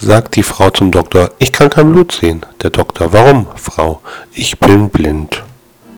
sagt die Frau zum Doktor, ich kann kein Blut sehen. Der Doktor, warum, Frau? Ich bin blind.